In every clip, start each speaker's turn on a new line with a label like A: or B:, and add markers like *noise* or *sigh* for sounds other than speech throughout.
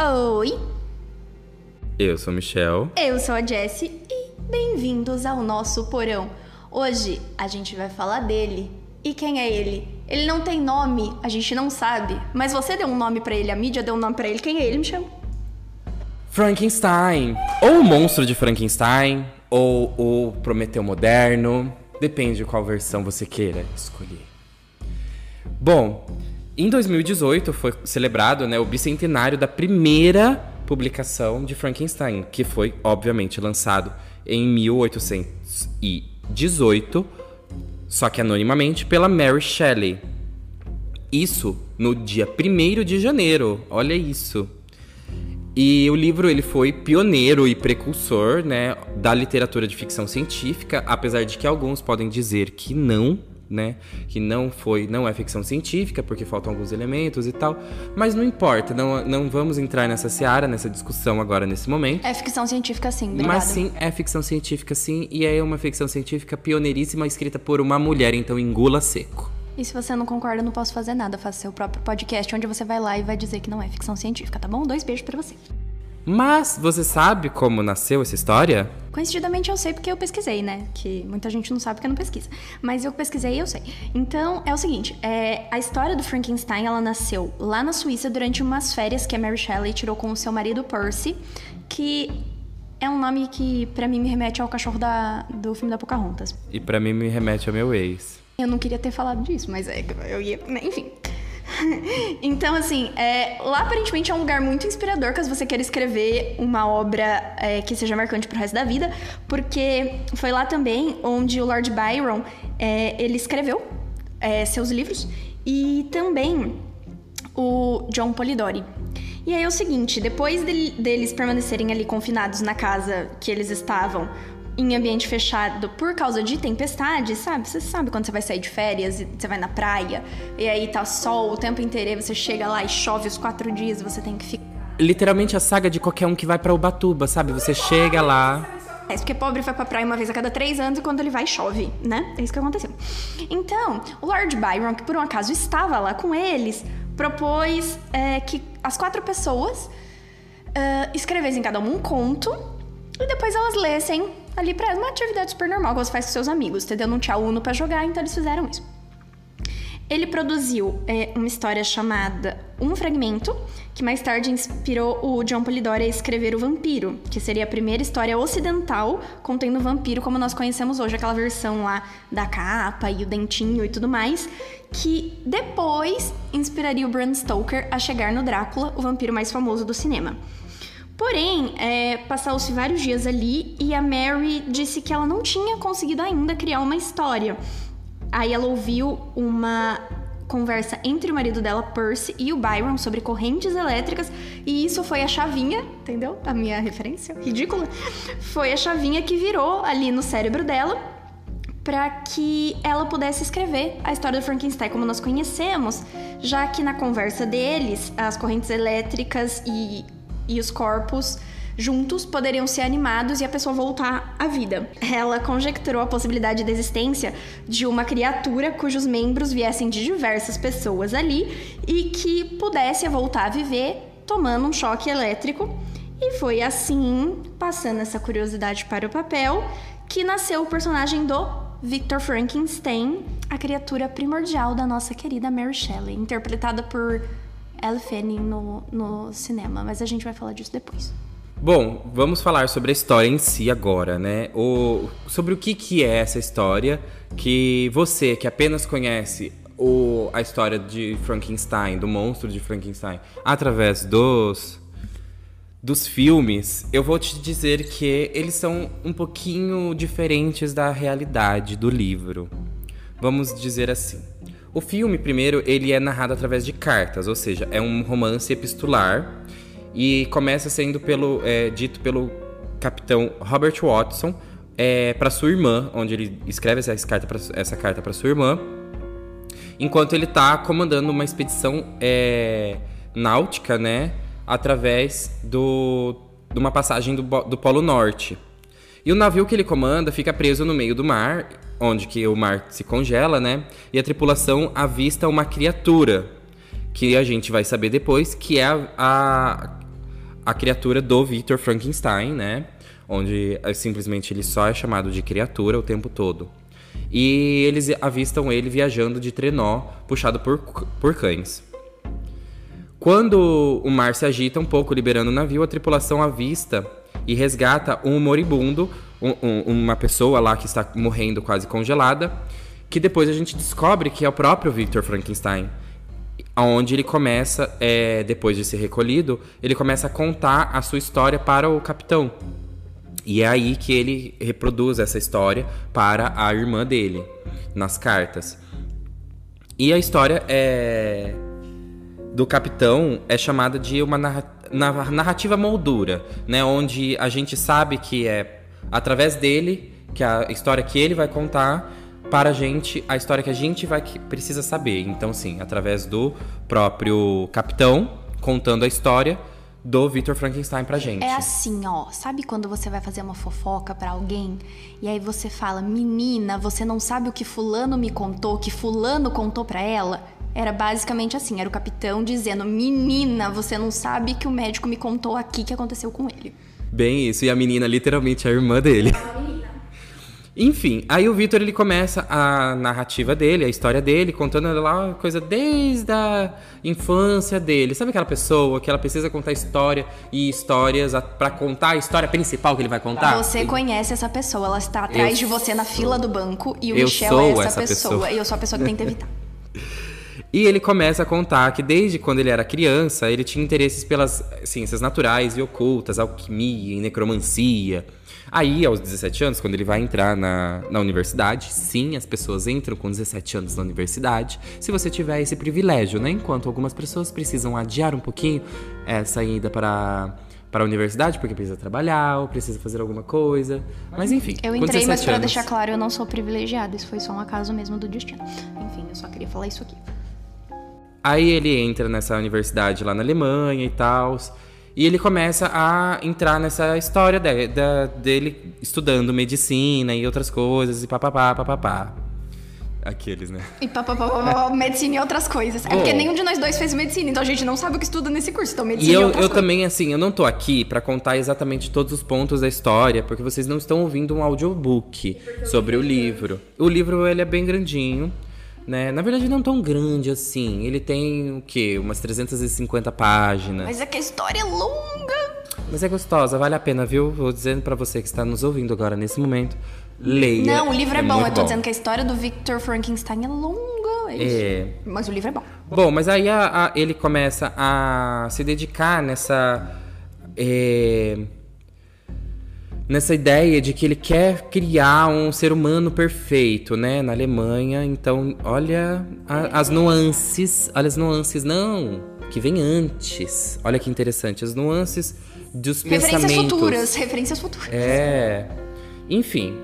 A: Oi,
B: Eu sou Michel.
A: eu sou a Jessie e bem-vindos ao nosso porão. Hoje a gente vai falar dele. E quem é ele? Ele não tem nome, a gente não sabe. Mas você deu um nome pra ele, a mídia deu um nome pra ele. Quem é ele, Michel?
B: Frankenstein. Ou o monstro de Frankenstein, ou o Prometeu Moderno. Depende de qual versão você queira escolher. Bom, em 2018 foi celebrado né, o bicentenário da primeira publicação de Frankenstein, que foi, obviamente, lançado em 1818, só que anonimamente, pela Mary Shelley. Isso no dia 1 de janeiro, olha isso. E o livro ele foi pioneiro e precursor, né, da literatura de ficção científica, apesar de que alguns podem dizer que não, né, que não foi, não é ficção científica porque faltam alguns elementos e tal, mas não importa, não, não vamos entrar nessa seara, nessa discussão agora nesse momento.
A: É ficção científica, sim, obrigada.
B: Mas sim, é ficção científica sim, e é uma ficção científica pioneiríssima escrita por uma mulher, então engula seco.
A: E se você não concorda, eu não posso fazer nada. Faça seu próprio podcast onde você vai lá e vai dizer que não é ficção científica, tá bom? Dois beijos pra você.
B: Mas você sabe como nasceu essa história?
A: Coincidentemente eu sei porque eu pesquisei, né? Que muita gente não sabe porque não pesquisa. Mas eu pesquisei e eu sei. Então é o seguinte: é, a história do Frankenstein ela nasceu lá na Suíça durante umas férias que a Mary Shelley tirou com o seu marido Percy, que é um nome que pra mim me remete ao cachorro da, do filme da Pocahontas.
B: E pra mim me remete ao meu ex.
A: Eu não queria ter falado disso, mas é, eu ia. né, Enfim. *laughs* Então, assim, é, lá aparentemente é um lugar muito inspirador caso você queira escrever uma obra é, que seja marcante pro resto da vida, porque foi lá também onde o Lord Byron é, ele escreveu é, seus livros e também o John Polidori. E aí é o seguinte, depois dele- deles permanecerem ali confinados na casa que eles estavam, em ambiente fechado por causa de tempestade, sabe? Você sabe quando você vai sair de férias e você vai na praia, e aí tá sol o tempo inteiro, e você chega lá e chove os quatro dias, você tem que ficar.
B: Literalmente a saga de qualquer um que vai pra Ubatuba, sabe? Você chega lá.
A: É porque pobre vai pra praia uma vez a cada três anos e quando ele vai chove, né? É isso que aconteceu. Então, o Lord Byron, que por um acaso estava lá com eles, propôs é, que as quatro pessoas é, escrevessem cada um um conto e depois elas lessem ali pra uma atividade super normal que você faz com seus amigos, entendeu? Não tinha Uno pra jogar, então eles fizeram isso. Ele produziu é, uma história chamada Um Fragmento, que mais tarde inspirou o John Polidori a escrever O Vampiro, que seria a primeira história ocidental contendo o vampiro como nós conhecemos hoje, aquela versão lá da capa e o dentinho e tudo mais, que depois inspiraria o Bram Stoker a chegar no Drácula, o vampiro mais famoso do cinema. Porém, é, passaram-se vários dias ali e a Mary disse que ela não tinha conseguido ainda criar uma história. Aí ela ouviu uma conversa entre o marido dela, Percy, e o Byron sobre correntes elétricas, e isso foi a chavinha, entendeu? A minha referência ridícula. Foi a chavinha que virou ali no cérebro dela para que ela pudesse escrever a história do Frankenstein como nós conhecemos, já que na conversa deles, as correntes elétricas e, e os corpos juntos poderiam ser animados e a pessoa voltar à vida. Ela conjecturou a possibilidade da existência de uma criatura cujos membros viessem de diversas pessoas ali e que pudesse voltar a viver tomando um choque elétrico. E foi assim, passando essa curiosidade para o papel, que nasceu o personagem do Victor Frankenstein, a criatura primordial da nossa querida Mary Shelley, interpretada por Elle Fanning no, no cinema, mas a gente vai falar disso depois.
B: Bom, vamos falar sobre a história em si agora, né? O, sobre o que, que é essa história que você, que apenas conhece o, a história de Frankenstein, do monstro de Frankenstein, através dos, dos filmes, eu vou te dizer que eles são um pouquinho diferentes da realidade do livro. Vamos dizer assim. O filme, primeiro, ele é narrado através de cartas, ou seja, é um romance epistolar e começa sendo pelo, é, dito pelo capitão Robert Watson é, para sua irmã, onde ele escreve essa carta essa carta para sua irmã, enquanto ele está comandando uma expedição é, náutica, né, através do, de uma passagem do, do Polo Norte. E o navio que ele comanda fica preso no meio do mar, onde que o mar se congela, né? E a tripulação avista uma criatura, que a gente vai saber depois, que é a, a, a criatura do Victor Frankenstein, né? Onde é, simplesmente ele só é chamado de criatura o tempo todo. E eles avistam ele viajando de trenó, puxado por, por cães. Quando o mar se agita um pouco, liberando o navio, a tripulação avista e resgata um moribundo, um, um, uma pessoa lá que está morrendo quase congelada, que depois a gente descobre que é o próprio Victor Frankenstein. Onde ele começa, é, depois de ser recolhido, ele começa a contar a sua história para o capitão. E é aí que ele reproduz essa história para a irmã dele, nas cartas. E a história é do capitão é chamada de uma narrativa moldura, né? Onde a gente sabe que é através dele que a história que ele vai contar para a gente a história que a gente vai precisa saber. Então, sim, através do próprio capitão contando a história do Victor Frankenstein pra gente.
A: É assim, ó. Sabe quando você vai fazer uma fofoca para alguém e aí você fala: "Menina, você não sabe o que fulano me contou, que fulano contou para ela?" Era basicamente assim, era o capitão dizendo: "Menina, você não sabe que o médico me contou aqui que aconteceu com ele".
B: Bem isso, e a menina literalmente é a irmã dele. Enfim, aí o Vitor ele começa a narrativa dele, a história dele, contando lá coisa desde a infância dele. Sabe aquela pessoa que ela precisa contar história e histórias para contar a história principal que ele vai contar?
A: Você conhece essa pessoa, ela está atrás eu de você na fila do banco e o Michel é essa, essa pessoa, pessoa, e eu sou a pessoa que tenta evitar. *laughs*
B: E ele começa a contar que desde quando ele era criança, ele tinha interesses pelas ciências naturais e ocultas, alquimia e necromancia. Aí, aos 17 anos, quando ele vai entrar na, na universidade, sim, as pessoas entram com 17 anos na universidade, se você tiver esse privilégio, né? Enquanto algumas pessoas precisam adiar um pouquinho essa ida para para a universidade porque precisa trabalhar ou precisa fazer alguma coisa. Mas enfim.
A: Eu entrei, mas para deixar claro, eu não sou privilegiada. Isso foi só um acaso mesmo do destino. Enfim, eu só queria falar isso aqui.
B: Aí ele entra nessa universidade lá na Alemanha e tal. E ele começa a entrar nessa história de, de, dele estudando medicina e outras coisas e papapá, papapá. Aqueles, né?
A: E papapá, medicina e outras coisas. É porque nenhum de nós dois fez medicina, então a gente não sabe o que estuda nesse curso. Então, medicina
B: e eu,
A: e
B: outras eu coisas. também, assim, eu não tô aqui para contar exatamente todos os pontos da história, porque vocês não estão ouvindo um audiobook sobre o livro. O livro, ele é bem grandinho né? Na verdade, não tão grande assim. Ele tem o quê? Umas 350 páginas.
A: Mas é que a história é longa.
B: Mas é gostosa, vale a pena, viu? Vou dizendo para você que está nos ouvindo agora nesse momento. Leia.
A: Não, o livro é, é bom. Eu tô bom. dizendo que a história do Victor Frankenstein é longa. É. é. Mas o livro é bom.
B: Bom, mas aí a, a, ele começa a se dedicar nessa. É, nessa ideia de que ele quer criar um ser humano perfeito, né, na Alemanha. Então, olha a, as nuances, olha as nuances, não, que vem antes. Olha que interessante, as nuances dos referências pensamentos.
A: Referências futuras, referências futuras.
B: É, enfim,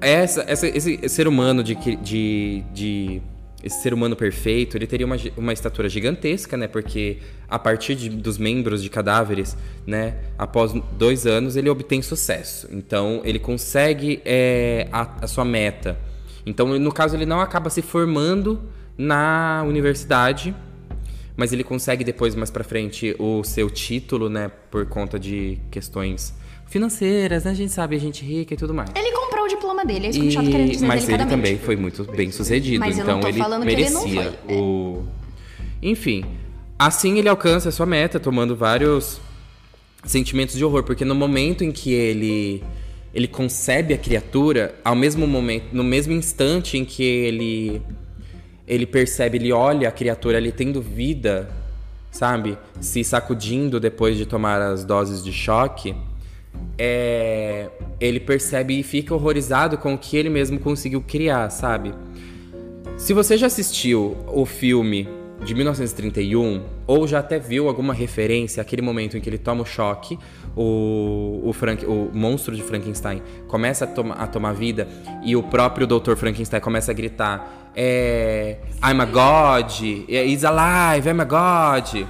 B: essa, essa, esse ser humano de, de, de esse ser humano perfeito, ele teria uma, uma estatura gigantesca, né? Porque a partir de, dos membros de cadáveres, né? Após dois anos, ele obtém sucesso. Então, ele consegue é, a, a sua meta. Então, no caso, ele não acaba se formando na universidade, mas ele consegue depois, mais para frente, o seu título, né? Por conta de questões financeiras, né? A gente sabe, a gente rica e tudo mais.
A: Ele diploma dele, é isso que o querendo dizer
B: Mas ele também foi muito bem sucedido, mas então ele merecia ele foi, o... Enfim, assim ele alcança a sua meta, tomando vários sentimentos de horror, porque no momento em que ele ele concebe a criatura, ao mesmo momento, no mesmo instante em que ele ele percebe, ele olha a criatura ali tendo vida, sabe? Se sacudindo depois de tomar as doses de choque, é, ele percebe e fica horrorizado com o que ele mesmo conseguiu criar, sabe? Se você já assistiu o filme de 1931 ou já até viu alguma referência àquele momento em que ele toma o choque, o, o, Frank, o monstro de Frankenstein começa a, a tomar vida e o próprio Dr. Frankenstein começa a gritar é, I'm a God, he's alive, I'm a God.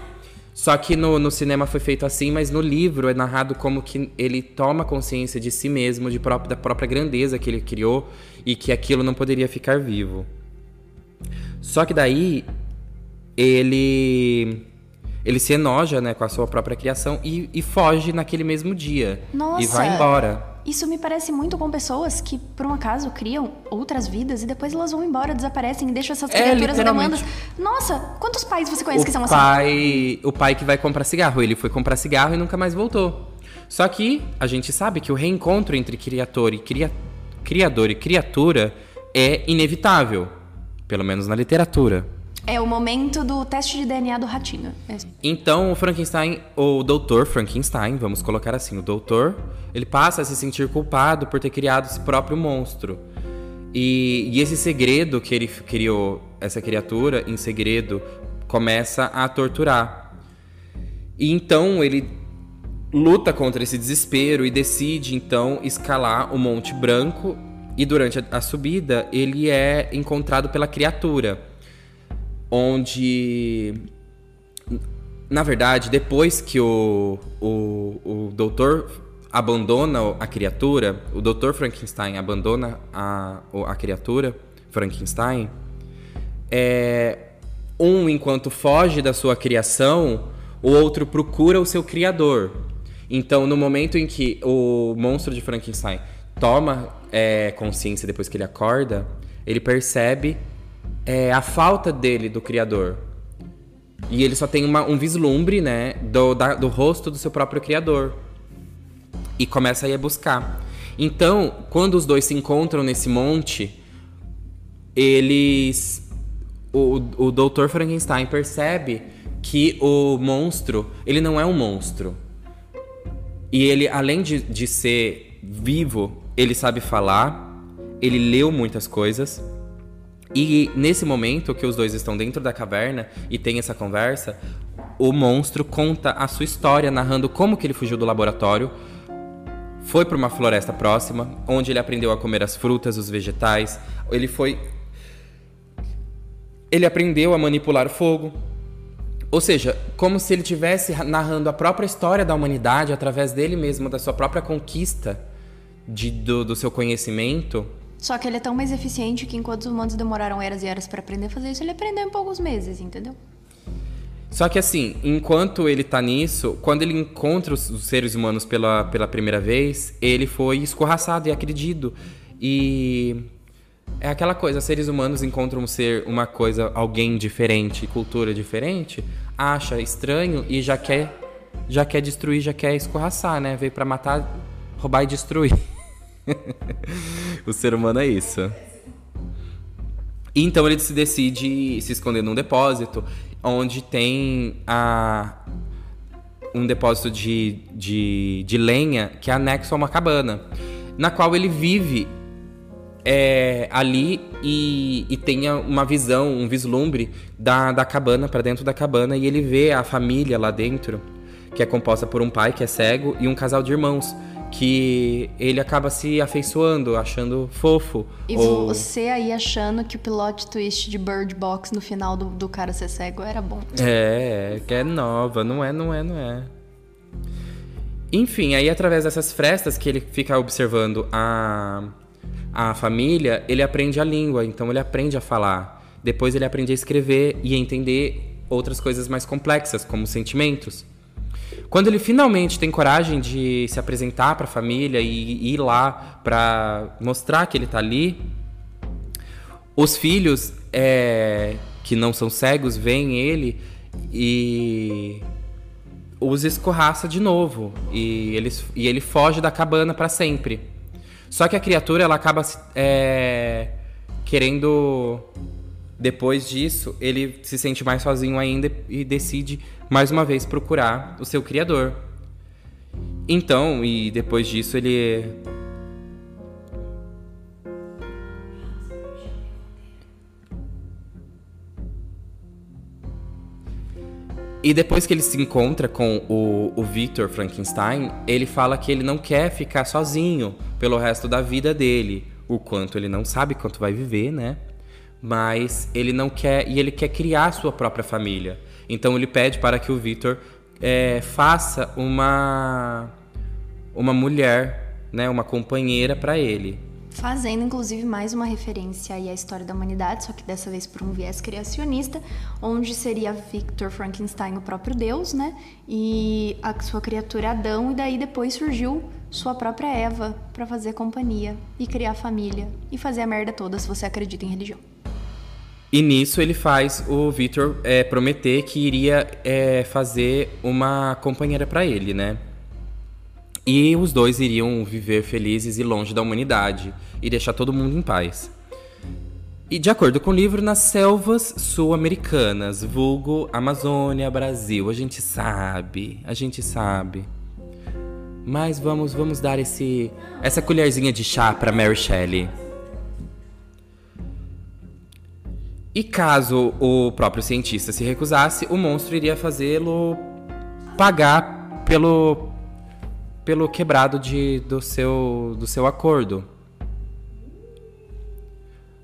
B: Só que no, no cinema foi feito assim, mas no livro é narrado como que ele toma consciência de si mesmo, de próprio, da própria grandeza que ele criou e que aquilo não poderia ficar vivo. Só que daí ele ele se enoja né, com a sua própria criação e, e foge naquele mesmo dia.
A: Nossa.
B: E vai embora.
A: Isso me parece muito com pessoas que, por um acaso, criam outras vidas e depois elas vão embora, desaparecem e deixam essas
B: É,
A: criaturas
B: literalmente.
A: demandas. Nossa, quantos pais você conhece que são
B: o
A: assim?
B: pai, o pai que vai comprar cigarro, ele foi comprar cigarro e nunca mais voltou. Só que a gente sabe que o reencontro entre criador e cria, criador e criatura é inevitável, pelo menos na literatura.
A: É o momento do teste de DNA do ratinho. É.
B: Então, o Frankenstein, o doutor Frankenstein, vamos colocar assim, o doutor, ele passa a se sentir culpado por ter criado esse próprio monstro. E, e esse segredo que ele criou, essa criatura, em segredo, começa a torturar. E então ele luta contra esse desespero e decide então escalar o Monte Branco. E durante a, a subida, ele é encontrado pela criatura, onde na verdade, depois que o, o, o doutor abandona a criatura, o doutor Frankenstein abandona a, a criatura, Frankenstein, é, um, enquanto foge da sua criação, o outro procura o seu criador. Então, no momento em que o monstro de Frankenstein toma é, consciência depois que ele acorda, ele percebe é, a falta dele do criador. E ele só tem uma- um vislumbre, né, do, da- do rosto do seu próprio criador. E começa a ir buscar. Então, quando os dois se encontram nesse monte, eles. O, o Dr. Frankenstein percebe que o monstro, ele não é um monstro. E ele, além de, de ser vivo, ele sabe falar, ele leu muitas coisas. E nesse momento que os dois estão dentro da caverna e tem essa conversa, o monstro conta a sua história, narrando como que ele fugiu do laboratório, foi para uma floresta próxima, onde ele aprendeu a comer as frutas, os vegetais. Ele foi. Ele aprendeu a manipular o fogo. Ou seja, como se ele estivesse narrando a própria história da humanidade através dele mesmo, da sua própria conquista de, do, do seu conhecimento.
A: Só que ele é tão mais eficiente que enquanto os humanos demoraram eras e eras pra aprender a fazer isso, ele aprendeu em poucos meses, entendeu?
B: Só que assim, enquanto ele tá nisso, quando ele encontra os, seres humanos pela, pela primeira vez, ele foi escorraçado e agredido. E é aquela coisa, seres humanos encontram ser uma coisa, alguém diferente, cultura diferente, acha estranho e já quer já quer destruir, já quer escorraçar, né? Veio pra matar, roubar e destruir. *laughs* *laughs* o ser humano é isso. Então ele se decide se esconder num depósito, onde tem a, um depósito de, de, de lenha que é anexo a uma cabana, na qual ele vive é, ali e, e uma visão, um vislumbre da, da cabana para dentro da cabana e ele vê a família lá dentro, que é composta por um pai que é cego e um casal de irmãos que ele acaba se afeiçoando, achando fofo.
A: E
B: ou...
A: você aí achando que o plot twist de Bird Box no final do, do cara ser cego era bom.
B: É, que é nova, não é, não é, não é. Enfim, aí através dessas frestas que ele fica observando a, a família, ele aprende a língua, então ele aprende a falar. Depois ele aprende a escrever e a entender outras coisas mais complexas, como sentimentos. Quando ele finalmente tem coragem de se apresentar para a família e ir lá para mostrar que ele tá ali, os filhos é, que não são cegos veem ele e os escorraça de novo e, eles, e ele foge da cabana para sempre. Só que a criatura ela acaba é, querendo depois disso ele se sente mais sozinho ainda e decide mais uma vez procurar o seu criador. Então e depois disso ele E depois que ele se encontra com o, o Victor Frankenstein, ele fala que ele não quer ficar sozinho pelo resto da vida dele. O quanto ele não sabe quanto vai viver, né? Mas ele não quer. E ele quer criar sua própria família. Então ele pede para que o Victor é, faça uma. Uma mulher, né? Uma companheira para ele.
A: Fazendo, inclusive, mais uma referência aí à história da humanidade, só que dessa vez por um viés criacionista, onde seria Victor Frankenstein o próprio Deus, né? E a sua criatura Adão, e daí depois surgiu sua própria Eva para fazer companhia e criar família e fazer a merda toda se você acredita em religião.
B: E nisso ele faz o Victor é, prometer que iria é, fazer uma companheira para ele, né? E os dois iriam viver felizes e longe da humanidade e deixar todo mundo em paz. E de acordo com o livro, nas selvas sul-americanas, vulgo Amazônia, Brasil, a gente sabe, a gente sabe. Mas vamos, vamos dar esse essa colherzinha de chá para Mary Shelley. E caso o próprio cientista se recusasse, o monstro iria fazê-lo pagar pelo pelo quebrado de, do seu do seu acordo.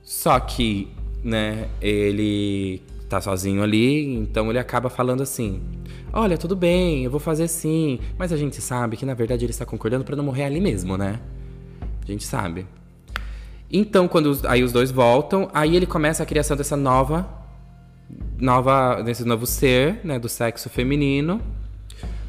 B: Só que, né, ele tá sozinho ali, então ele acaba falando assim: "Olha, tudo bem, eu vou fazer sim", mas a gente sabe que na verdade ele está concordando para não morrer ali mesmo, né? A gente sabe. Então, quando os, aí os dois voltam, aí ele começa a criação dessa nova nova desse novo ser, né, do sexo feminino.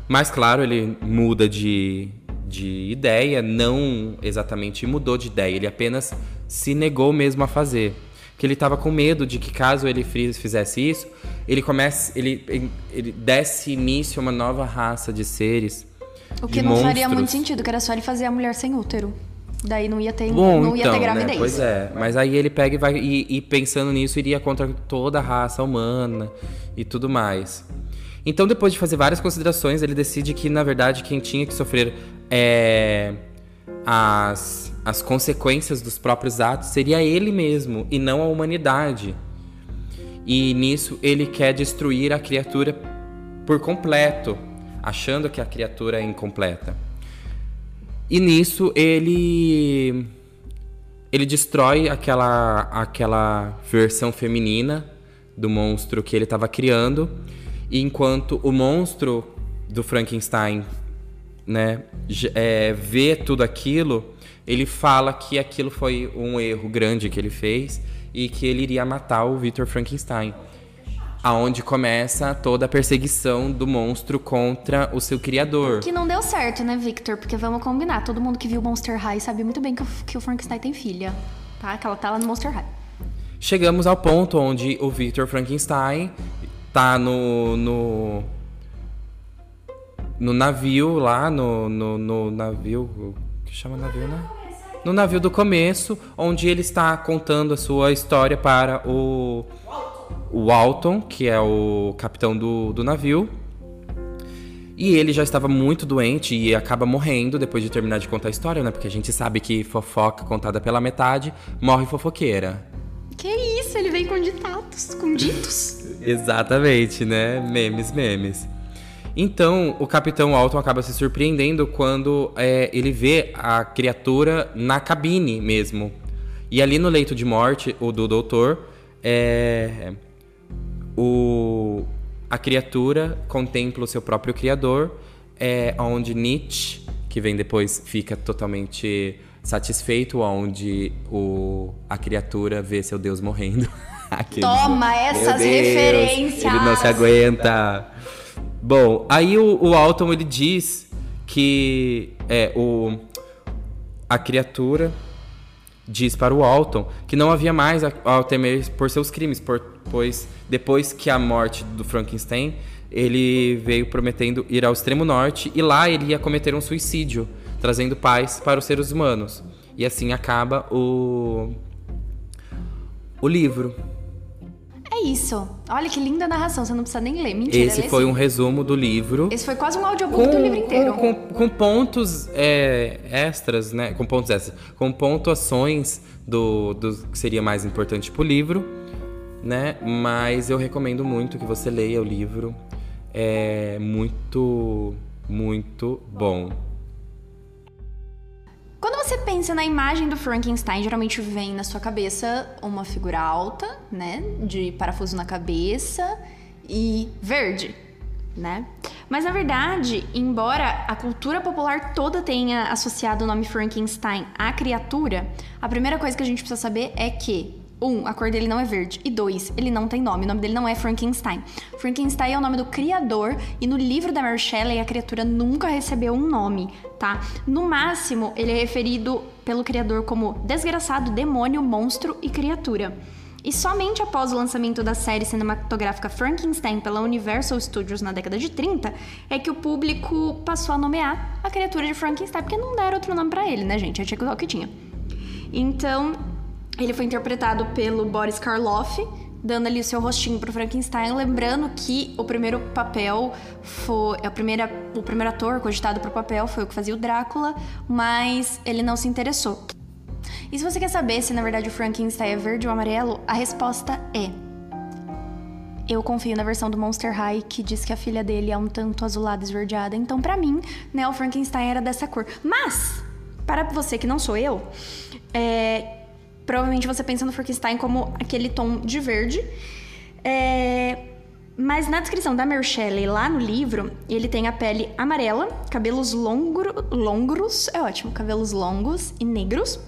B: Mas claro, ele muda de, de ideia, não exatamente mudou de ideia, ele apenas se negou mesmo a fazer. Que ele estava com medo de que caso ele fizesse isso, ele comece, ele, ele desse início a uma nova raça de seres.
A: O que não monstros. faria muito sentido, que era só ele fazer a mulher sem útero. Daí não ia ter,
B: Bom,
A: não ia
B: então,
A: ter gravidez.
B: Né? Pois é. Mas aí ele pega e vai. E, e, pensando nisso, iria contra toda a raça humana e tudo mais. Então, depois de fazer várias considerações, ele decide que, na verdade, quem tinha que sofrer é, as, as consequências dos próprios atos seria ele mesmo e não a humanidade. E nisso ele quer destruir a criatura por completo, achando que a criatura é incompleta. E nisso ele ele destrói aquela aquela versão feminina do monstro que ele estava criando, e enquanto o monstro do Frankenstein, né, é, vê tudo aquilo, ele fala que aquilo foi um erro grande que ele fez e que ele iria matar o Victor Frankenstein aonde começa toda a perseguição do monstro contra o seu criador.
A: Que não deu certo, né, Victor? Porque vamos combinar, todo mundo que viu Monster High sabe muito bem que o, que o Frankenstein tem filha, tá? Que ela tá lá no Monster High.
B: Chegamos ao ponto onde o Victor Frankenstein tá no, no no navio lá, no, no, no navio. que chama navio, né? No navio do começo, onde ele está contando a sua história para o o Alton, que é o capitão do, do navio. E ele já estava muito doente e acaba morrendo depois de terminar de contar a história, né? Porque a gente sabe que fofoca contada pela metade morre fofoqueira.
A: Que isso, ele vem com ditados, com ditos. *laughs*
B: Exatamente, né? Memes, memes. Então, o Capitão Alton acaba se surpreendendo quando é, ele vê a criatura na cabine mesmo. E ali no leito de morte, o do doutor, é, o, a criatura contempla o seu próprio criador, é onde Nietzsche, que vem depois, fica totalmente satisfeito, onde o, a criatura vê seu Deus morrendo. *laughs*
A: Toma essas Deus, referências!
B: Ele não se aguenta. Bom, aí o, o Alton ele diz que é o a criatura diz para o Alton que não havia mais a, a temer por seus crimes, por, pois depois que a morte do Frankenstein, ele veio prometendo ir ao extremo norte e lá ele ia cometer um suicídio, trazendo paz para os seres humanos. E assim acaba o o livro.
A: É isso. Olha que linda narração, você não precisa nem ler. Mentira,
B: Esse foi um resumo do livro.
A: Esse foi quase um audiobook com, do livro inteiro.
B: Com, com, com pontos é, extras, né? Com pontos extras. Com pontuações do, do que seria mais importante pro livro, né? Mas eu recomendo muito que você leia o livro. É muito, muito bom.
A: Você pensa na imagem do Frankenstein, geralmente vem na sua cabeça uma figura alta, né? De parafuso na cabeça e verde. né? Mas na verdade, embora a cultura popular toda tenha associado o nome Frankenstein à criatura, a primeira coisa que a gente precisa saber é que um, a cor dele não é verde. E dois, ele não tem nome. O nome dele não é Frankenstein. Frankenstein é o nome do criador. E no livro da Mary Shelley, a criatura nunca recebeu um nome, tá? No máximo, ele é referido pelo criador como desgraçado, demônio, monstro e criatura. E somente após o lançamento da série cinematográfica Frankenstein pela Universal Studios na década de 30 é que o público passou a nomear a criatura de Frankenstein, porque não deram outro nome para ele, né, gente? Tinha que o que tinha. Então, ele foi interpretado pelo Boris Karloff, dando ali o seu rostinho pro Frankenstein, lembrando que o primeiro papel foi. A primeira, o primeiro ator cogitado pro papel foi o que fazia o Drácula, mas ele não se interessou. E se você quer saber se na verdade o Frankenstein é verde ou amarelo, a resposta é. Eu confio na versão do Monster High que diz que a filha dele é um tanto azulada esverdeada. Então, para mim, né, o Frankenstein era dessa cor. Mas, para você que não sou eu, é, provavelmente você pensa no Frankenstein como aquele tom de verde. É, mas na descrição da Mary Shelley, lá no livro, ele tem a pele amarela, cabelos longro, longros, é ótimo, cabelos longos e negros,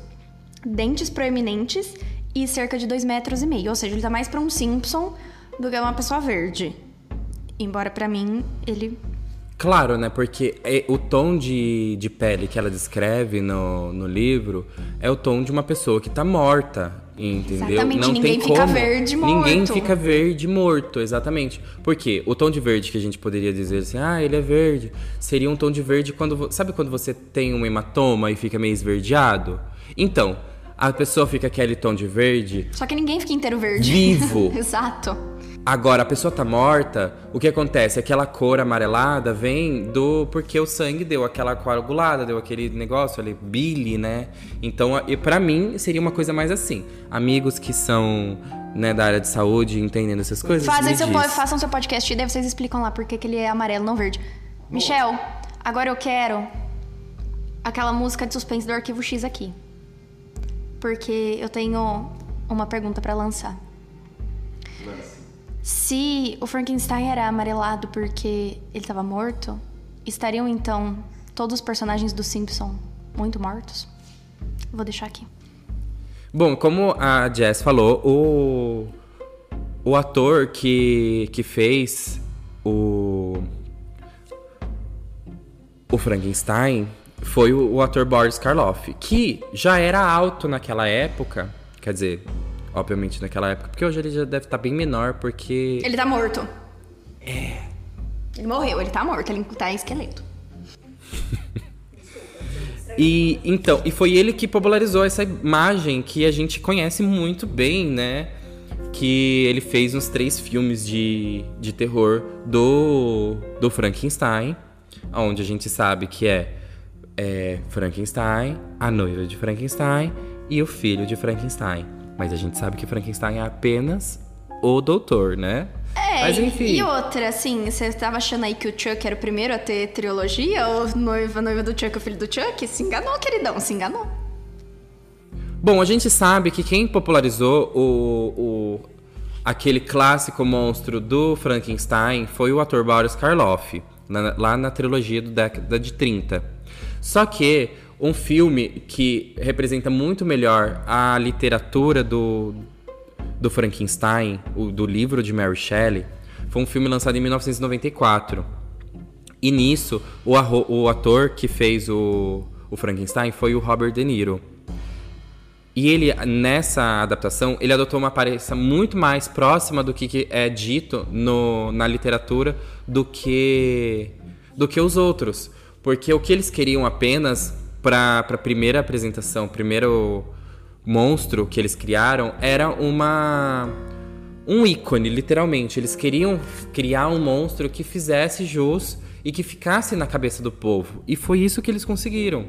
A: dentes proeminentes e cerca de 2 metros e meio. Ou seja, ele tá mais pra um Simpson do que uma pessoa verde. Embora para mim ele
B: Claro, né? Porque é, o tom de, de pele que ela descreve no, no livro é o tom de uma pessoa que tá morta, entendeu?
A: Exatamente, não ninguém tem fica como. verde morto.
B: Ninguém fica verde morto, exatamente. Porque o tom de verde que a gente poderia dizer assim, ah, ele é verde, seria um tom de verde quando. Sabe quando você tem um hematoma e fica meio esverdeado? Então, a pessoa fica aquele tom de verde.
A: Só que ninguém fica inteiro verde.
B: Vivo. *laughs*
A: Exato.
B: Agora, a pessoa tá morta, o que acontece? Aquela cor amarelada vem do. porque o sangue deu aquela coagulada, deu aquele negócio ali, bile, né? Então, e para mim, seria uma coisa mais assim. Amigos que são né, da área de saúde, entendendo essas coisas.
A: Fazem seu, façam seu podcast e daí vocês explicam lá porque que ele é amarelo, não verde. Michel, agora eu quero aquela música de suspense do arquivo X aqui. Porque eu tenho uma pergunta para lançar. Se o Frankenstein era amarelado porque ele estava morto, estariam então todos os personagens do Simpson muito mortos? Vou deixar aqui.
B: Bom, como a Jess falou, o, o ator que, que fez o, o Frankenstein foi o, o ator Boris Karloff, que já era alto naquela época, quer dizer, obviamente, naquela época. Porque hoje ele já deve estar tá bem menor, porque.
A: Ele tá morto.
B: É.
A: Ele morreu, ele tá morto, ele tá em esqueleto. *laughs*
B: e então, e foi ele que popularizou essa imagem que a gente conhece muito bem, né? Que ele fez uns três filmes de, de terror do, do Frankenstein, onde a gente sabe que é, é Frankenstein, a noiva de Frankenstein e o filho de Frankenstein. Mas a gente sabe que Frankenstein é apenas o doutor, né?
A: É, Mas, enfim. e outra, assim, você estava achando aí que o Chuck era o primeiro a ter trilogia? Ou noiva, noiva do Chuck, o filho do Chuck? Se enganou, queridão, se enganou.
B: Bom, a gente sabe que quem popularizou o, o aquele clássico monstro do Frankenstein foi o ator Boris Karloff, na, lá na trilogia do década de 30. Só que um filme que representa muito melhor a literatura do, do Frankenstein, o, do livro de Mary Shelley, foi um filme lançado em 1994. E nisso, o, o ator que fez o, o Frankenstein foi o Robert De Niro. E ele, nessa adaptação, ele adotou uma aparência muito mais próxima do que é dito no, na literatura do que, do que os outros. Porque o que eles queriam apenas para a primeira apresentação, primeiro monstro que eles criaram era uma um ícone, literalmente. Eles queriam criar um monstro que fizesse jus e que ficasse na cabeça do povo. E foi isso que eles conseguiram.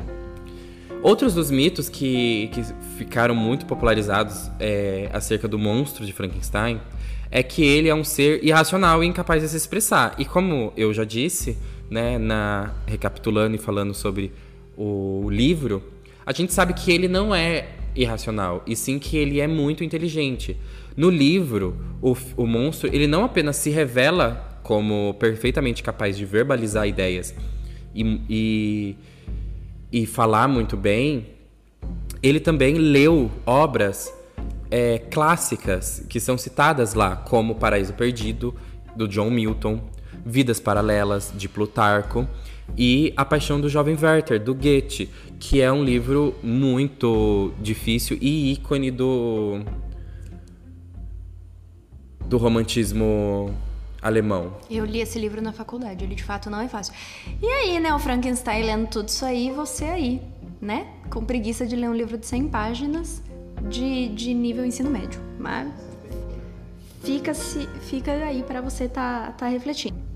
B: Outros dos mitos que, que ficaram muito popularizados é, acerca do monstro de Frankenstein é que ele é um ser irracional e incapaz de se expressar. E como eu já disse, né, na recapitulando e falando sobre o livro, a gente sabe que ele não é irracional, e sim que ele é muito inteligente. No livro, o, o monstro, ele não apenas se revela como perfeitamente capaz de verbalizar ideias e, e, e falar muito bem, ele também leu obras é, clássicas que são citadas lá, como Paraíso Perdido, do John Milton, Vidas Paralelas, de Plutarco, e A Paixão do Jovem Werther, do Goethe, que é um livro muito difícil e ícone do, do romantismo alemão.
A: Eu li esse livro na faculdade, ele de fato não é fácil. E aí, né, o Frankenstein lendo tudo isso aí, você aí, né, com preguiça de ler um livro de 100 páginas de, de nível ensino médio. Mas fica, -se, fica aí para você tá, tá refletindo.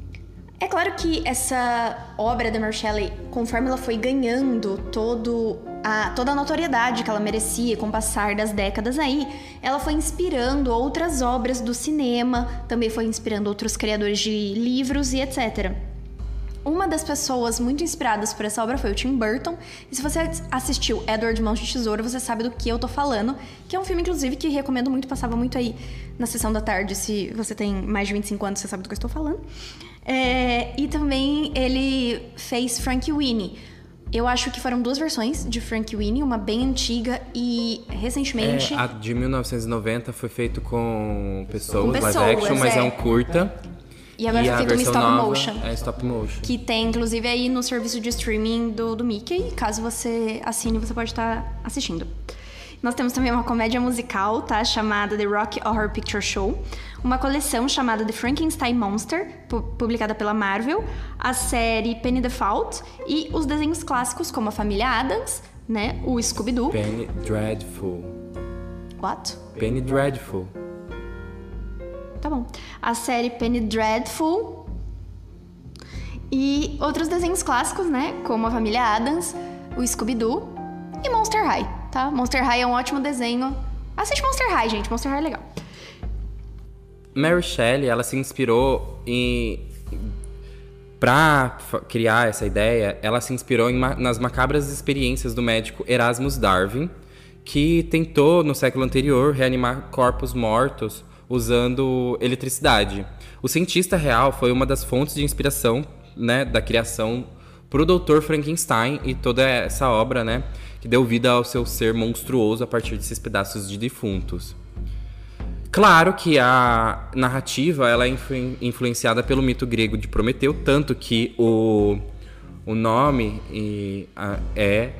A: É claro que essa obra da Mary Shelley, conforme ela foi ganhando todo a, toda a notoriedade que ela merecia com o passar das décadas aí, ela foi inspirando outras obras do cinema, também foi inspirando outros criadores de livros e etc. Uma das pessoas muito inspiradas por essa obra foi o Tim Burton. E se você assistiu Edward Mãos de Tesoura, você sabe do que eu tô falando. Que é um filme, inclusive, que recomendo muito, passava muito aí na sessão da tarde. Se você tem mais de 25 anos, você sabe do que eu estou falando. É, e também ele fez Frank Winnie. Eu acho que foram duas versões de Frank Winnie, uma bem antiga e recentemente.
B: É, a de 1990 foi feito com pessoas, com pessoas live action, mas é, é um curta.
A: E agora e foi feito um stop motion.
B: É stop motion.
A: Que tem, inclusive, aí no serviço de streaming do, do Mickey. Caso você assine, você pode estar assistindo. Nós temos também uma comédia musical, tá? Chamada The Rock Horror Picture Show. Uma coleção chamada The Frankenstein Monster, pu publicada pela Marvel. A série Penny the Fault. E os desenhos clássicos, como a Família Adams, né? O Scooby-Doo.
B: Penny Dreadful.
A: What?
B: Penny Dreadful.
A: Tá bom. A série Penny Dreadful. E outros desenhos clássicos, né? Como a Família Adams, o Scooby-Doo e Monster High, tá? Monster High é um ótimo desenho. Assiste Monster High, gente. Monster High é legal.
B: Mary Shelley, ela se inspirou em para criar essa ideia, ela se inspirou em, nas macabras experiências do médico Erasmus Darwin, que tentou no século anterior reanimar corpos mortos usando eletricidade. O cientista real foi uma das fontes de inspiração né, da criação para o Dr. Frankenstein e toda essa obra né, que deu vida ao seu ser monstruoso a partir desses pedaços de defuntos. Claro que a narrativa ela é influenciada pelo mito grego de Prometeu, tanto que o, o nome e, a, é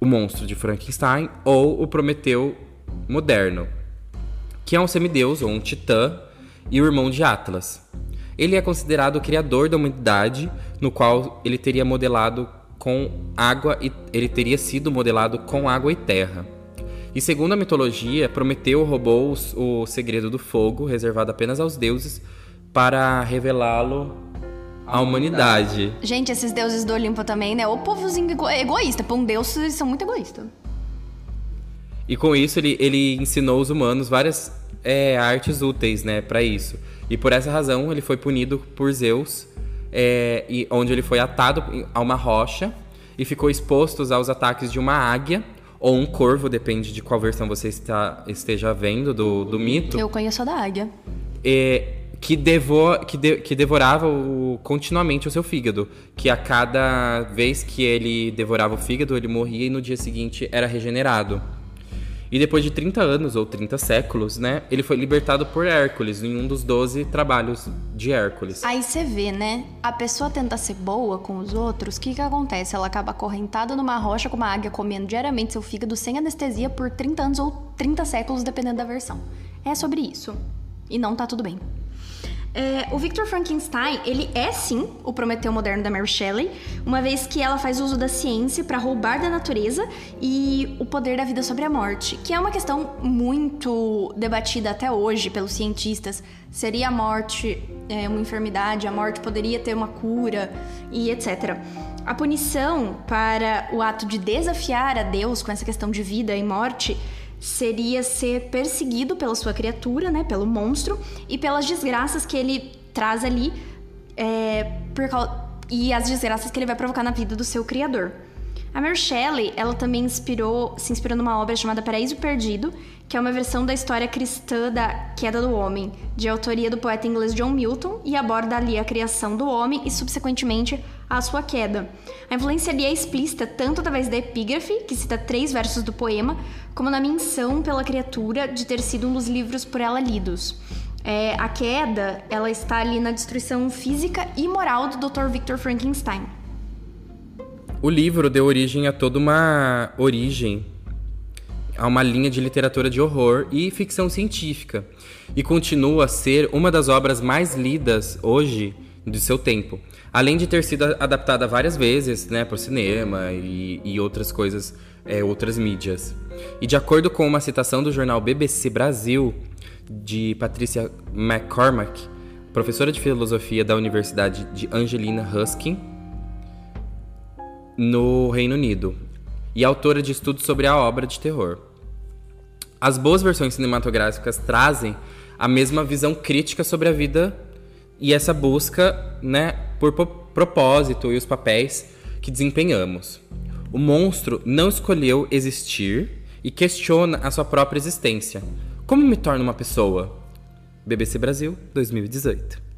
B: o monstro de Frankenstein ou o Prometeu moderno que é um semideus ou um titã e o irmão de Atlas. Ele é considerado o criador da humanidade, no qual ele teria modelado com água e ele teria sido modelado com água e terra. E segundo a mitologia, Prometeu roubou o segredo do fogo, reservado apenas aos deuses, para revelá-lo à humanidade.
A: Gente, esses deuses do Olimpo também, né? O povozinho ego egoísta. Pra um deus, eles são muito egoístas.
B: E com isso ele, ele ensinou os humanos várias é, artes úteis, né, para isso. E por essa razão ele foi punido por Zeus, é, e, onde ele foi atado a uma rocha e ficou exposto aos ataques de uma águia ou um corvo, depende de qual versão você está, esteja vendo do, do mito.
A: Eu conheço a da águia.
B: É, que, devo, que, de, que devorava o, continuamente o seu fígado. Que a cada vez que ele devorava o fígado, ele morria e no dia seguinte era regenerado. E depois de 30 anos, ou 30 séculos, né? Ele foi libertado por Hércules, em um dos 12 trabalhos de Hércules.
A: Aí você vê, né? A pessoa tenta ser boa com os outros, o que que acontece? Ela acaba acorrentada numa rocha com uma águia comendo diariamente seu fígado sem anestesia por 30 anos ou 30 séculos, dependendo da versão. É sobre isso. E não tá tudo bem. É, o Victor Frankenstein, ele é sim o Prometeu moderno da Mary Shelley, uma vez que ela faz uso da ciência para roubar da natureza e o poder da vida sobre a morte, que é uma questão muito debatida até hoje pelos cientistas. Seria a morte é, uma enfermidade? A morte poderia ter uma cura e etc. A punição para o ato de desafiar a Deus com essa questão de vida e morte seria ser perseguido pela sua criatura, né, pelo monstro, e pelas desgraças que ele traz ali, é, por, e as desgraças que ele vai provocar na vida do seu criador. A Mary Shelley, ela também inspirou, se inspirou numa obra chamada Paraíso Perdido, que é uma versão da história cristã da queda do homem, de autoria do poeta inglês John Milton, e aborda ali a criação do homem e, subsequentemente, a sua queda. A influência ali é explícita tanto através da epígrafe, que cita três versos do poema, como na menção pela criatura de ter sido um dos livros por ela lidos. É, a queda, ela está ali na destruição física e moral do Dr. Victor Frankenstein.
B: O livro deu origem a toda uma origem a uma linha de literatura de horror e ficção científica, e continua a ser uma das obras mais lidas hoje de seu tempo, além de ter sido adaptada várias vezes né, para o cinema e, e, outras coisas, é, outras mídias. E de acordo com uma citação do jornal BBC Brasil, de Patricia McCormack, professora de filosofia da Universidade de Angelina Ruskin, no Reino Unido, e autora de estudos sobre a obra de terror. As boas versões cinematográficas trazem a mesma visão crítica sobre a vida e essa busca, né, por propósito e os papéis que desempenhamos. O monstro não escolheu existir e questiona a sua própria existência. Como me torna uma pessoa? BBC Brasil, 2018.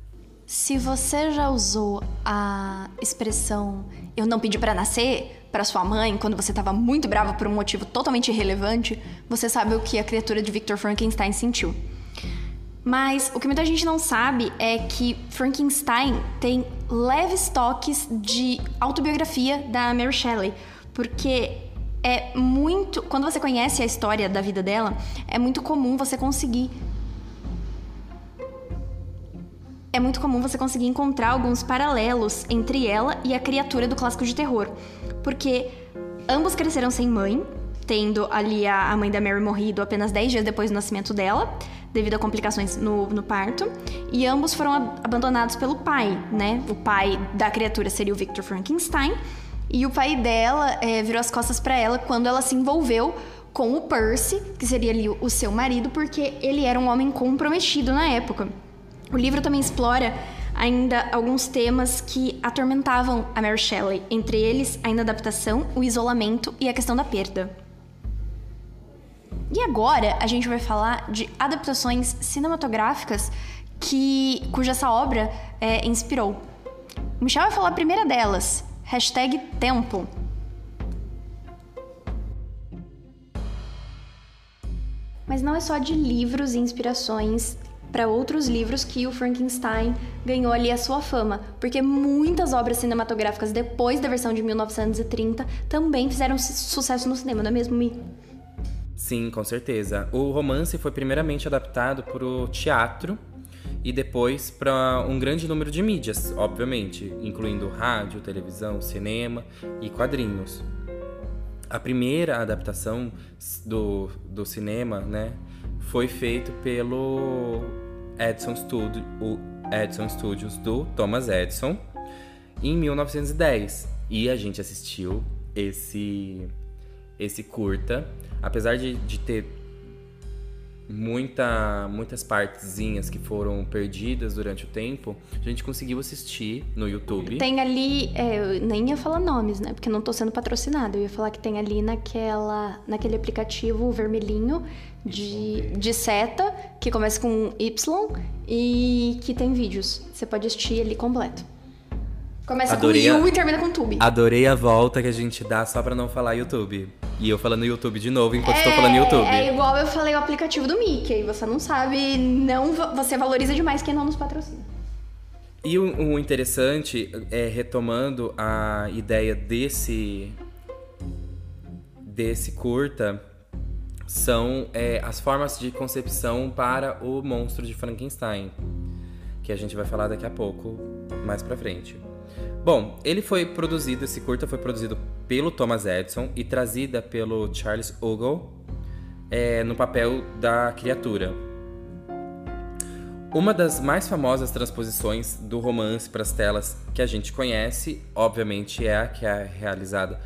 A: Se você já usou a expressão eu não pedi para nascer para sua mãe quando você estava muito brava por um motivo totalmente irrelevante, você sabe o que a criatura de Victor Frankenstein sentiu. Mas o que muita gente não sabe é que Frankenstein tem leves toques de autobiografia da Mary Shelley, porque é muito, quando você conhece a história da vida dela, é muito comum você conseguir é muito comum você conseguir encontrar alguns paralelos entre ela e a criatura do clássico de terror, porque ambos cresceram sem mãe, tendo ali a, mãe da Mary morrido apenas 10 dias depois do nascimento dela, devido a complicações no, no parto, e ambos foram abandonados pelo pai, né? O pai da criatura seria o Victor Frankenstein, e o pai dela é, virou as costas para ela quando ela se envolveu com o Percy, que seria ali o seu marido, porque ele era um homem comprometido na época. O livro também explora ainda alguns temas que atormentavam a Mary Shelley, entre eles a inadaptação, o isolamento e a questão da perda. E agora a gente vai falar de adaptações cinematográficas que cuja essa obra é, inspirou. O Michel vai falar a primeira delas, hashtag Tempo. Mas não é só de livros e inspirações para outros livros que o Frankenstein ganhou ali a sua fama, porque muitas obras cinematográficas depois da versão de 1930 também fizeram sucesso no cinema, não é mesmo, Mi?
B: Sim, com certeza. O romance foi primeiramente adaptado para o teatro e depois para um grande número de mídias, obviamente, incluindo rádio, televisão, cinema e quadrinhos. A primeira adaptação do, do cinema, né, foi feito pelo Edison, Studio, o Edison Studios do Thomas Edison em 1910. E a gente assistiu esse esse curta, apesar de, de ter muita, muitas partezinhas que foram perdidas durante o tempo, a gente conseguiu assistir no YouTube.
A: Tem ali, é, eu nem ia falar nomes, né? Porque não tô sendo patrocinada. Eu ia falar que tem ali naquela, naquele aplicativo vermelhinho de, de seta, que começa com Y e que tem vídeos. Você pode assistir ali completo. Começa Adorei com U a... e termina com Tube.
B: Adorei a volta que a gente dá só pra não falar YouTube. E eu falando YouTube de novo enquanto é, estou falando YouTube.
A: É igual eu falei o aplicativo do Mickey. Você não sabe, não você valoriza demais quem não nos patrocina.
B: E o, o interessante é retomando a ideia desse desse curta são é, as formas de concepção para o monstro de Frankenstein, que a gente vai falar daqui a pouco, mais pra frente. Bom, ele foi produzido, esse curta foi produzido pelo Thomas Edison e trazida pelo Charles Ogle é, no papel da criatura. Uma das mais famosas transposições do romance para as telas que a gente conhece, obviamente, é a que é realizada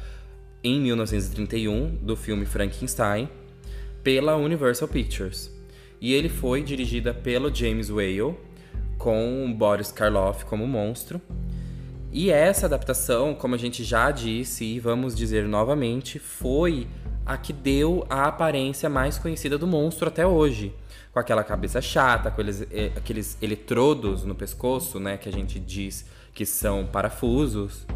B: em 1931 do filme Frankenstein pela Universal Pictures. E ele foi dirigida pelo James Whale com Boris Karloff como monstro E essa adaptação, como a gente já disse e vamos dizer novamente, foi a que deu a aparência mais conhecida do monstro até hoje. Com aquela cabeça chata, com aqueles, eh, aqueles eletrodos no pescoço, né? Que a gente diz que são parafusos.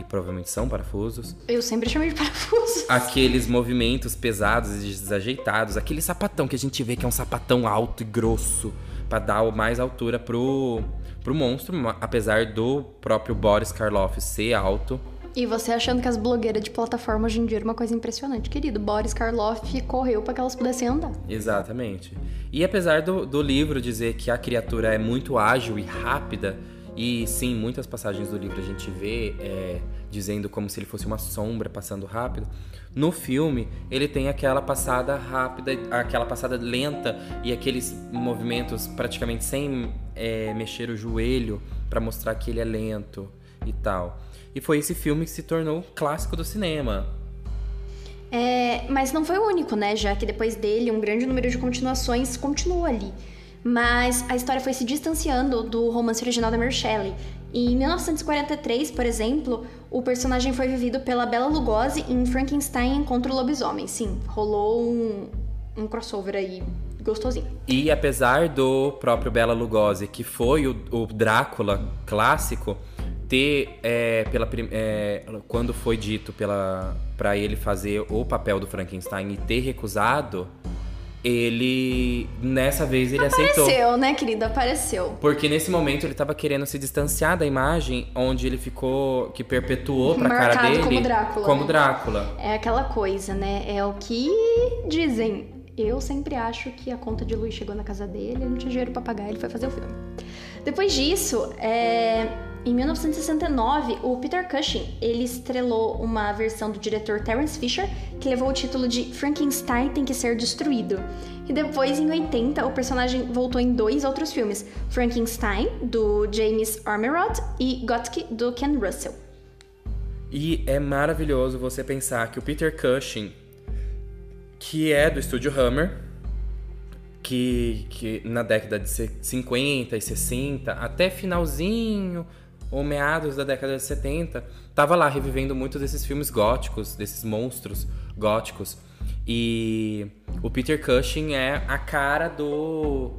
B: E provavelmente são parafusos.
A: Eu sempre chamei de parafusos.
B: Aqueles movimentos pesados e desajeitados. Aquele sapatão que a gente vê que é um sapatão alto e grosso. para dar mais altura pro, pro monstro. Apesar do próprio Boris Karloff ser alto.
A: E você achando que as blogueiras de plataforma hoje em dia é uma coisa impressionante, querido. Boris Karloff correu para que elas pudessem andar.
B: Exatamente. E apesar do, do livro dizer que a criatura é muito ágil e rápida, e sim, muitas passagens do livro a gente vê é, dizendo como se ele fosse uma sombra passando rápido. No filme, ele tem aquela passada rápida, aquela passada lenta e aqueles movimentos praticamente sem é, mexer o joelho para mostrar que ele é lento e tal. E foi esse filme que se tornou clássico do cinema.
A: É, mas não foi o único, né? Já que depois dele, um grande número de continuações continuou ali. Mas a história foi se distanciando do romance original da Mary Shelley. Em 1943, por exemplo, o personagem foi vivido pela Bela Lugosi em Frankenstein contra o Lobisomem. Sim, rolou um, um crossover aí gostosinho.
B: E apesar do próprio Bela Lugosi, que foi o, o Drácula clássico, ter é, pela é, quando foi dito para ele fazer o papel do Frankenstein e ter recusado ele nessa vez ele
A: apareceu,
B: aceitou.
A: Apareceu, né, querido? Apareceu.
B: Porque nesse momento ele tava querendo se distanciar da imagem onde ele ficou que perpetuou pra
A: Marcado
B: cara dele
A: como Drácula.
B: Como
A: né?
B: Drácula.
A: É aquela coisa, né? É o que dizem. Eu sempre acho que a conta de luz chegou na casa dele, ele não tinha dinheiro pra pagar, ele foi fazer o filme. Depois disso, é em 1969, o Peter Cushing ele estrelou uma versão do diretor Terence Fisher que levou o título de Frankenstein tem que ser destruído. E depois, em 80, o personagem voltou em dois outros filmes: Frankenstein do James Ormerod e Gothic do Ken Russell.
B: E é maravilhoso você pensar que o Peter Cushing, que é do estúdio Hammer, que, que na década de 50 e 60, até finalzinho ou meados da década de 70, tava lá revivendo muitos desses filmes góticos, desses monstros góticos. E o Peter Cushing é a cara do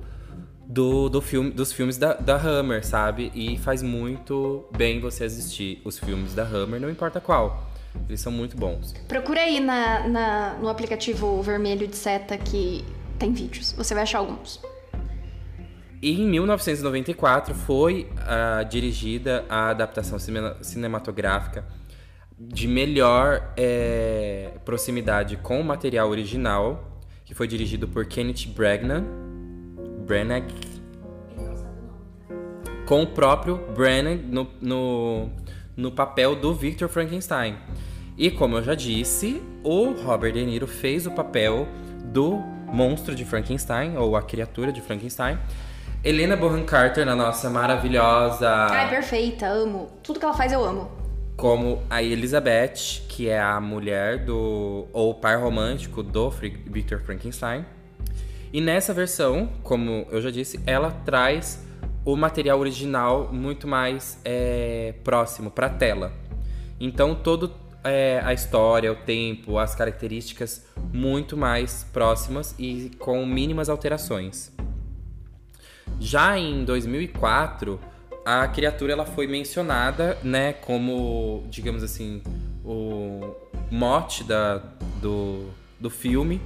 B: do, do filme, dos filmes da, da Hammer, sabe? E faz muito bem você assistir os filmes da Hammer, não importa qual. Eles são muito bons.
A: Procura aí na, na, no aplicativo vermelho de seta que tem vídeos. Você vai achar alguns.
B: E em 1994 foi uh, dirigida a adaptação cinematográfica de melhor é, proximidade com o material original, que foi dirigido por Kenneth Branagh com o próprio Branagh no, no, no papel do Victor Frankenstein. E como eu já disse, o Robert De Niro fez o papel do monstro de Frankenstein, ou a criatura de Frankenstein, Helena Bonham Carter, na nossa maravilhosa.
A: Ai, perfeita, amo. Tudo que ela faz eu amo.
B: Como a Elizabeth, que é a mulher do. ou par romântico do Victor Frankenstein. E nessa versão, como eu já disse, ela traz o material original muito mais é, próximo para a tela. Então, todo é, a história, o tempo, as características muito mais próximas e com mínimas alterações. Já em 2004, a criatura ela foi mencionada, né, como, digamos assim, o mote da, do, do filme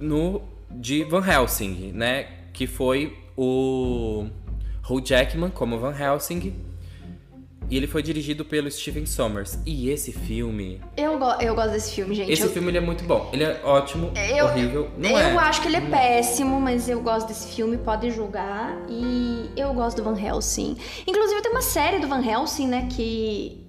B: no de Van Helsing, né, que foi o Hugh Jackman como Van Helsing e ele foi dirigido pelo Steven Sommers. E esse filme.
A: Eu, go eu gosto desse filme, gente.
B: Esse
A: eu...
B: filme ele é muito bom. Ele é ótimo, eu, horrível. Não
A: eu
B: é.
A: acho que ele é péssimo, mas eu gosto desse filme, pode julgar. E eu gosto do Van Helsing. Inclusive, tem uma série do Van Helsing, né? Que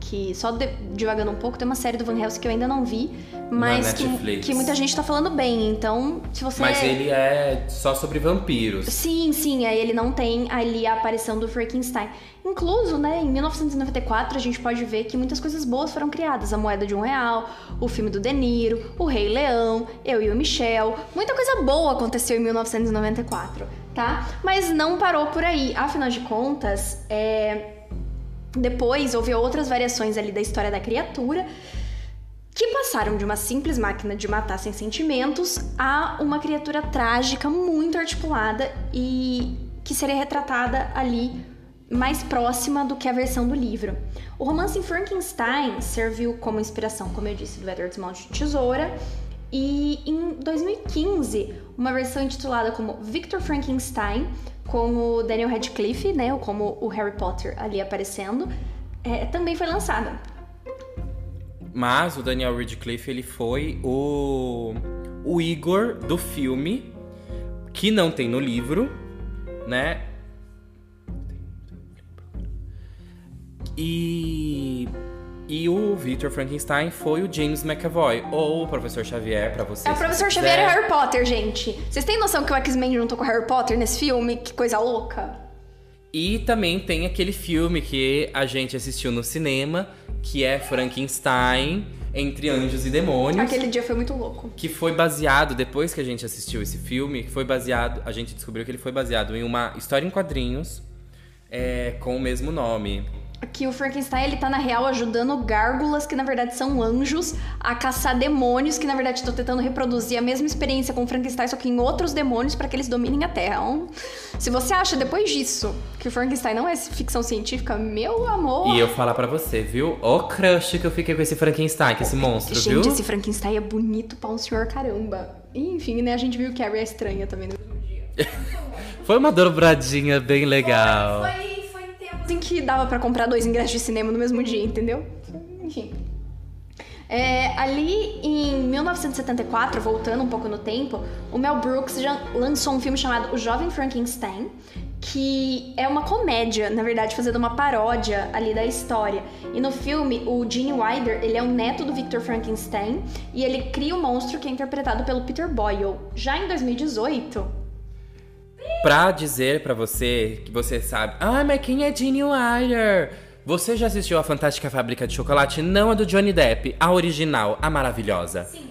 A: que só de, divagando um pouco, tem uma série do Van Helsing que eu ainda não vi, mas que, que, muita gente tá falando bem. Então, se você.
B: Mas ele é só sobre vampiros.
A: Sim, sim. Aí ele não tem ali a aparição do Frankenstein. Incluso, né, em 1994 a gente pode ver que muitas coisas boas foram criadas. A moeda de um real, o filme do De Niro, o Rei Leão, Eu e o Michel. Muita coisa boa aconteceu em 1994, tá? Mas não parou por aí. Afinal de contas, é Depois houve outras variações ali da história da criatura que passaram de uma simples máquina de matar sem sentimentos a uma criatura trágica, muito articulada e que seria retratada ali mais próxima do que a versão do livro. O romance Frankenstein serviu como inspiração, como eu disse, do Edward Mão de Tesoura, e em 2015, uma versão intitulada como Victor Frankenstein, com o Daniel Radcliffe, né, ou como o Harry Potter ali aparecendo, é, também foi lançada.
B: Mas o Daniel Radcliffe, ele foi o, o Igor do filme, que não tem no livro, né? E e o Victor Frankenstein foi o James McAvoy, ou o Professor Xavier, para vocês.
A: É o Professor Xavier e Harry Potter, gente. Vocês têm noção que o X-Men juntou com o Harry Potter nesse filme? Que coisa louca.
B: E também tem aquele filme que a gente assistiu no cinema, que é Frankenstein entre Anjos e Demônios.
A: Aquele dia foi muito louco.
B: Que foi baseado, depois que a gente assistiu esse filme, foi baseado. A gente descobriu que ele foi baseado em uma história em quadrinhos é, com o mesmo nome
A: que o Frankenstein ele tá na real ajudando gárgulas que na verdade são anjos a caçar demônios que na verdade estão tentando reproduzir a mesma experiência com o Frankenstein só que em outros demônios para que eles dominem a Terra. Então, se você acha depois disso que o Frankenstein não é ficção científica, meu amor.
B: E eu falar para você, viu? O crush que eu fiquei com esse Frankenstein, com esse monstro,
A: Gente,
B: viu?
A: Gente, esse Frankenstein é bonito pra um senhor caramba. E, enfim, né, a gente viu que a Carrie é estranha também no mesmo dia.
B: Foi uma dobradinha bem legal.
A: Foi, foi em que dava para comprar dois ingressos de cinema no mesmo dia, entendeu? Enfim. É, ali em 1974, voltando um pouco no tempo, o Mel Brooks lançou um filme chamado O Jovem Frankenstein, que é uma comédia, na verdade, fazendo uma paródia ali da história. E no filme, o Gene Wilder, ele é o neto do Victor Frankenstein e ele cria o um monstro que é interpretado pelo Peter Boyle. Já em 2018,
B: pra dizer para você que você sabe, ah, mas quem é Gene Wilder? Você já assistiu a Fantástica Fábrica de Chocolate? Não a do Johnny Depp, a original, a maravilhosa.
A: Sim.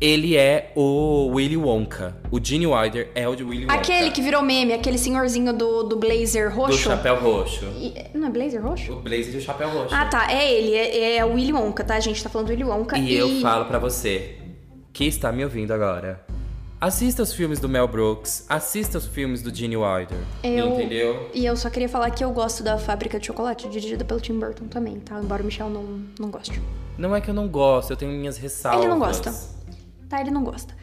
B: Ele é o Willy Wonka. O Gene Wilder é o de Willy Wonka.
A: Aquele que virou meme, aquele senhorzinho do, do blazer roxo.
B: Do chapéu roxo.
A: E, não é blazer roxo?
B: O blazer e o chapéu roxo.
A: Ah, tá. É ele. É, é o Willy Wonka, tá? A gente tá falando do Willy Wonka.
B: E, e... eu falo para você, que está me ouvindo agora. Assista os filmes do Mel Brooks, assista os filmes do Gene Wilder. Eu, entendeu?
A: E eu só queria falar que eu gosto da Fábrica de Chocolate, dirigida pelo Tim Burton também, tá? Embora o Michel não, não goste.
B: Não é que eu não gosto, eu tenho minhas ressalvas.
A: Ele não gosta. Tá, ele não gosta.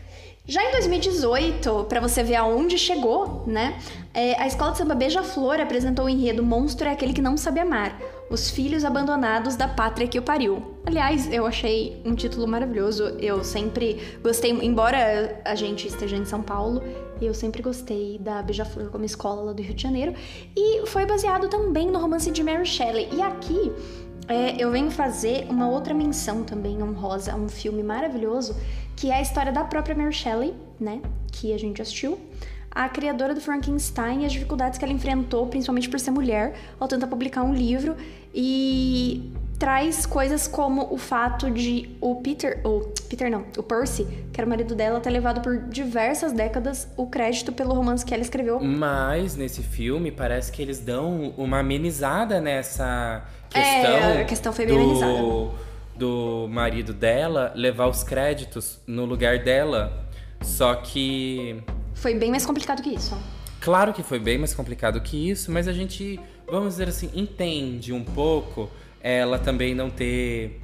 A: Já em 2018, para você ver aonde chegou, né? É, a Escola de Samba Beija-Flor apresentou o enredo Monstro é aquele que não sabe amar os Filhos Abandonados da Pátria que o Pariu. Aliás, eu achei um título maravilhoso. Eu sempre gostei, embora a gente esteja em São Paulo, eu sempre gostei da Beija-Flor como escola lá do Rio de Janeiro. E foi baseado também no romance de Mary Shelley. E aqui é, eu venho fazer uma outra menção também honrosa a um filme maravilhoso, que é a história da própria Mary Shelley, né? Que a gente assistiu a criadora do Frankenstein e as dificuldades que ela enfrentou, principalmente por ser mulher, ao tentar publicar um livro e traz coisas como o fato de o Peter, ou Peter não, o Percy, que era o marido dela, ter levado por diversas décadas o crédito pelo romance que ela escreveu.
B: Mas nesse filme parece que eles dão uma amenizada nessa questão. É,
A: a questão foi bem do... amenizada.
B: Do marido dela levar os créditos no lugar dela. Só que
A: foi bem mais complicado que isso.
B: Claro que foi bem mais complicado que isso, mas a gente, vamos dizer assim, entende um pouco ela também não ter.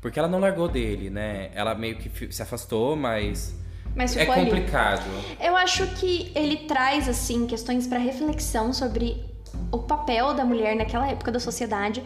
B: Porque ela não largou dele, né? Ela meio que se afastou, mas. Mas é complicado.
A: Ali. Eu acho que ele traz, assim, questões para reflexão sobre o papel da mulher naquela época da sociedade.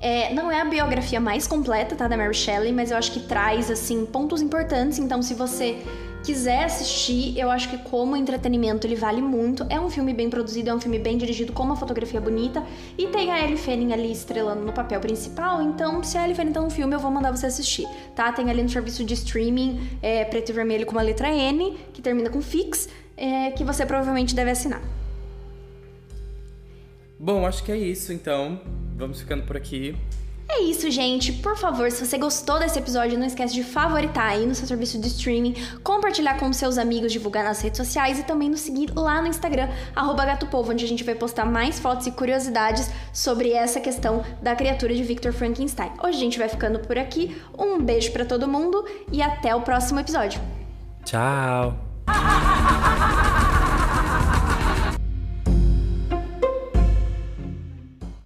A: É, não é a biografia mais completa, tá, da Mary Shelley, mas eu acho que traz, assim, pontos importantes. Então, se você quiser assistir, eu acho que como entretenimento ele vale muito. É um filme bem produzido, é um filme bem dirigido, com uma fotografia bonita. E tem a Ellie Fanning ali estrelando no papel principal, então se a Ellie Fanning tá no filme, eu vou mandar você assistir, tá? Tem ali no serviço de streaming, é, preto e vermelho com uma letra N, que termina com Fix, é, que você provavelmente deve assinar.
B: Bom, acho que é isso, então. Vamos ficando por aqui.
A: É isso, gente. Por favor, se você gostou desse episódio, não esquece de favoritar aí no seu serviço de streaming, compartilhar com seus amigos, divulgar nas redes sociais e também nos seguir lá no Instagram, @gatopovo, onde a gente vai postar mais fotos e curiosidades sobre essa questão da criatura de Victor Frankenstein. Hoje a gente vai ficando por aqui. Um beijo para todo mundo e até o próximo episódio.
B: Tchau. *laughs*